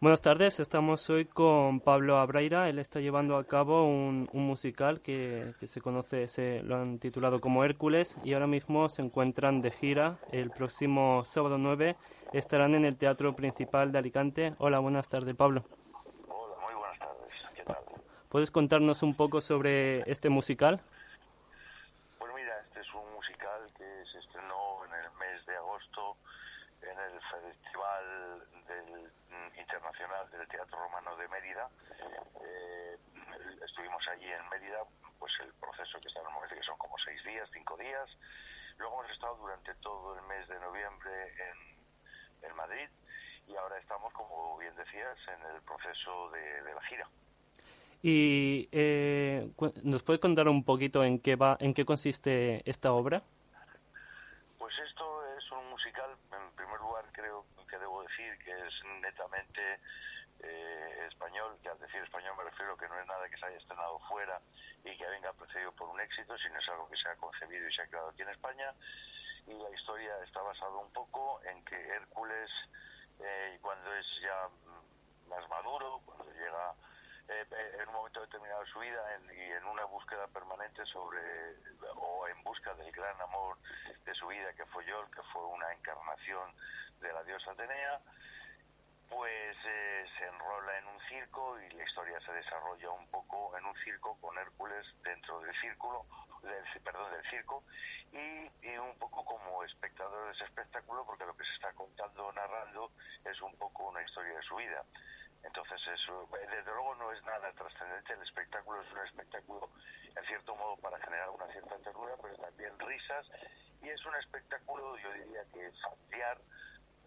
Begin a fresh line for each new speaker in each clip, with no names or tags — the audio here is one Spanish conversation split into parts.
Buenas tardes, estamos hoy con Pablo Abreira. Él está llevando a cabo un, musical que, se conoce, se lo han titulado como Hércules y ahora mismo se encuentran de gira. El próximo sábado 9 estarán en el Teatro Principal de Alicante. Hola, buenas tardes, Pablo.
Hola, muy buenas tardes. ¿Qué tal?
¿Puedes contarnos un poco sobre este musical?
Pues mira, este es un musical que se estrenó en el mes de agosto en el Festival del Internacional del Teatro Romano de Mérida. Eh, estuvimos allí en Mérida, pues el proceso que está en el momento que son como seis días, cinco días. Luego hemos estado durante todo el mes de noviembre en, en Madrid y ahora estamos, como bien decías, en el proceso de, la gira.
¿Y eh, nos puede contar un poquito en qué va, en qué consiste esta obra?
Pues esto es un musical, en primer lugar creo que debo decir que es netamente eh, español, que al decir español me refiero que no es nada que se haya estrenado fuera y que venga precedido por un éxito, sino es algo que se ha concebido y se ha creado aquí en España. Y la historia está basada un poco en que Hércules, eh, cuando es ya más maduro, cuando llega eh, en un momento determinado de su vida y en una búsqueda permanente sobre o en busca del gran amor de su vida que fue Yol, que fue una encarnación de la diosa Atenea, pues eh, se enrola en un circo y la historia se desarrolla un poco en un circo con Hércules dentro del círculo, del, perdón, del circo y, un poco como espectador de ese espectáculo porque lo que se está contando, narrando es un poco una historia de su vida. Entonces, eso, desde luego no es nada trascendente, el espectáculo es un espectáculo, en cierto modo, para generar una cierta ternura, pero también risas, y es un espectáculo, yo diría que familiar,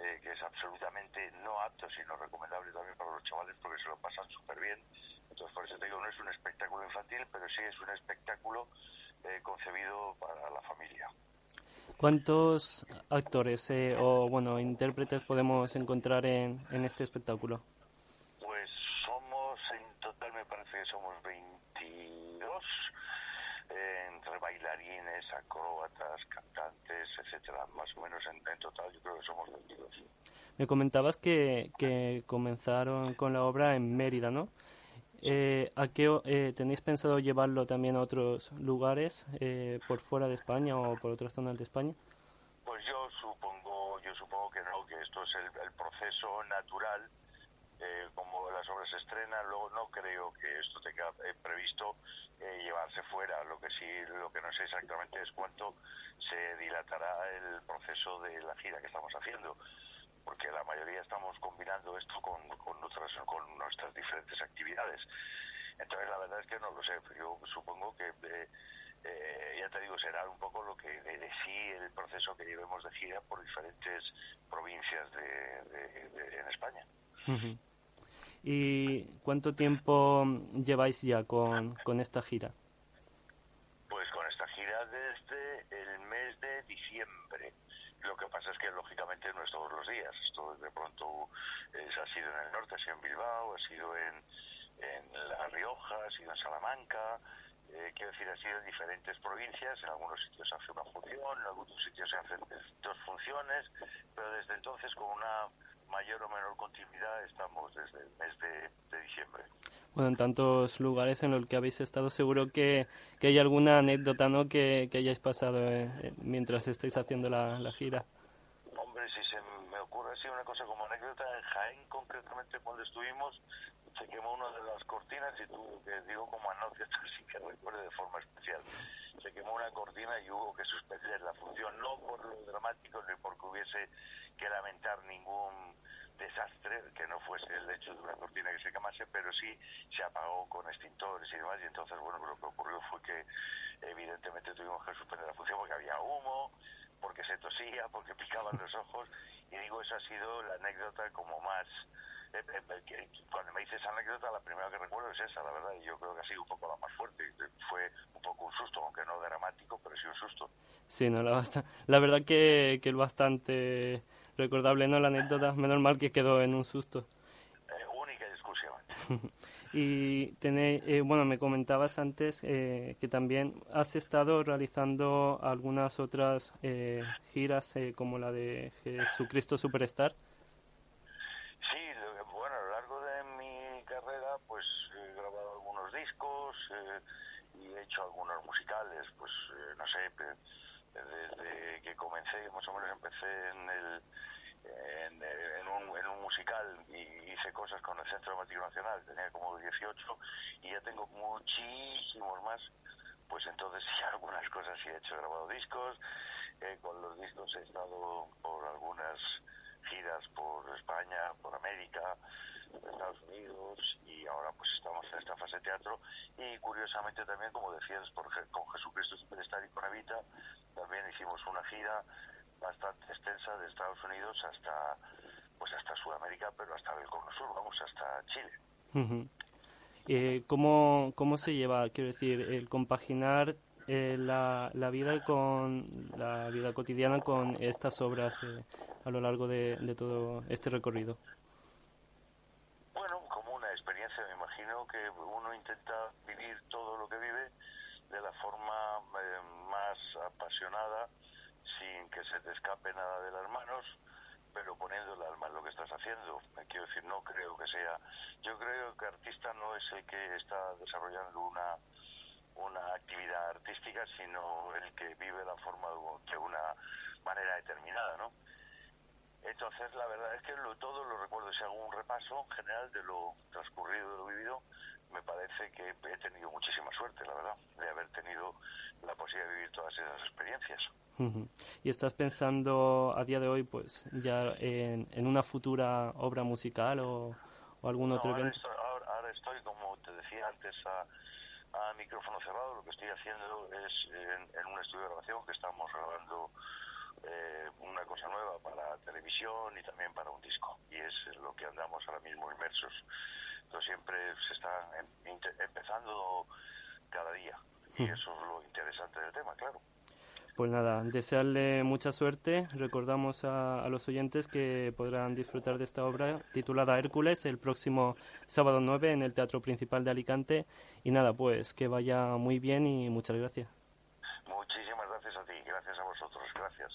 eh, que es absolutamente no apto, sino recomendable también para los chavales porque se lo pasan súper bien. Entonces, por eso te digo, no es un espectáculo infantil, pero sí es un espectáculo eh, concebido para la familia.
¿Cuántos actores eh, o, bueno, intérpretes podemos encontrar en, en este espectáculo?
somos 22, entre bailarines, acróbatas, cantantes, etcétera. Más o menos en, total yo creo que somos 22.
Me comentabas que, que comenzaron con la obra en Mérida, ¿no? Eh, ¿A qué eh, tenéis pensado llevarlo también a otros lugares eh, por fuera de España o por otras zonas de España?
Pues yo supongo, yo supongo que no, que esto es el proceso natural eh, como las obras se estrenan, luego no creo que esto tenga eh, previsto eh, llevarse fuera. Lo que sí, lo que no sé exactamente es cuánto se dilatará el proceso de la gira que estamos haciendo, porque la mayoría estamos combinando esto con, con, nuestras, con nuestras diferentes actividades. Entonces, la verdad es que no lo sé. Yo supongo que, ya te digo, será un poco lo que de, sí el proceso que llevemos de gira por diferentes provincias de, en España.
¿Y cuánto tiempo lleváis ya con, con esta gira?
Pues con esta gira desde el mes de diciembre. Lo que pasa es que lógicamente no es todos los días. Esto de pronto ha sido en el norte, ha sido en Bilbao, ha sido en, en La Rioja, ha sido en Salamanca. Eh, quiero decir, ha sido en diferentes provincias. En algunos sitios hace una función, en algunos sitios se hacen dos funciones, pero desde entonces con una mayor o menor continuidad estamos desde el mes de, diciembre.
Bueno, en tantos lugares en los que habéis estado, seguro que, que hay alguna anécdota ¿no? que, que hayáis pasado eh, eh, mientras estáis haciendo la, la, gira.
Hombre, si se me ocurre así una cosa como anécdota, en Jaén concretamente cuando estuvimos, se quemó una de las cortinas y tuvo que, digo como anécdota, sí que recuerde de forma especial. Se quemó una cortina y hubo que suspender la función, no por lo dramático ni porque hubiese que lamentar ningún desastre, que no fuese el hecho de una cortina que se quemase, pero sí se apagó con extintores y demás, y entonces, bueno, lo que ocurrió fue que evidentemente tuvimos que suspender la función porque había humo, porque se tosía, porque picaban los ojos, y digo, esa ha sido la anécdota como más eh, eh, cuando me dices anécdota, la primera que recuerdo es esa, la verdad, y yo creo que ha sido un poco la más fuerte. Fue un poco un susto, aunque no dramático, pero sí un susto.
Sí, no, la, la verdad que, que es bastante recordable, ¿no? La anécdota, menos mal que quedó en un susto.
única y exclusivamente.
y tenéis, bueno, me comentabas antes que también has estado realizando algunas otras giras, como la de Jesucristo Superstar.
algunos musicales, pues eh, no sé, desde que comencé, más o menos empecé en el en, un, en un musical y hice cosas con el Centro Dramático Nacional, tenía como 18 y ya tengo muchísimos más, pues entonces sí, algunas cosas sí he hecho, he grabado discos, eh, con los discos he estado por algunas giras por España, por América, Estados Unidos y ahora pues estamos en esta fase de teatro. Y curiosamente también como decías por, con Jesucristo Superstar y con Evita también hicimos una gira bastante extensa de Estados Unidos hasta pues hasta Sudamérica pero hasta el Cono Sur vamos hasta Chile.
Eh, ¿cómo, ¿cómo se lleva quiero decir el compaginar eh, la, la vida con la vida cotidiana con estas obras eh, a lo largo de, de todo este recorrido
que uno intenta vivir todo lo que vive de la forma eh, más apasionada, sin que se te escape nada de las manos, pero poniendo el alma en lo que estás haciendo. Quiero decir, no creo que sea. Yo creo que artista no es el que está desarrollando una una actividad artística, sino el que vive la forma de una manera determinada, ¿no? Entonces, la verdad es que lo, todo lo recuerdo. Si hago un repaso general de lo transcurrido, de lo vivido, me parece que he tenido muchísima suerte, la verdad, de haber tenido la posibilidad de vivir todas esas experiencias.
¿Y estás pensando a día de hoy, pues, ya en, una futura obra musical o, algún otro evento?
Ahora estoy, como te decía antes, a, micrófono cerrado. Lo que estoy haciendo es en, en un estudio de grabación que estamos grabando eh, una cosa nueva para televisión y también para un disco. Y es lo que andamos ahora mismo inmersos. Entonces siempre se está em, empezando cada día. Y hmm. eso es lo interesante del tema, claro.
Pues nada, desearle mucha suerte. Recordamos a, a, los oyentes que podrán disfrutar de esta obra titulada Hércules el próximo sábado 9 en el Teatro Principal de Alicante. Y nada, pues que vaya muy bien y muchas gracias.
Muchísimas gracias a ti, gracias a vosotros, gracias.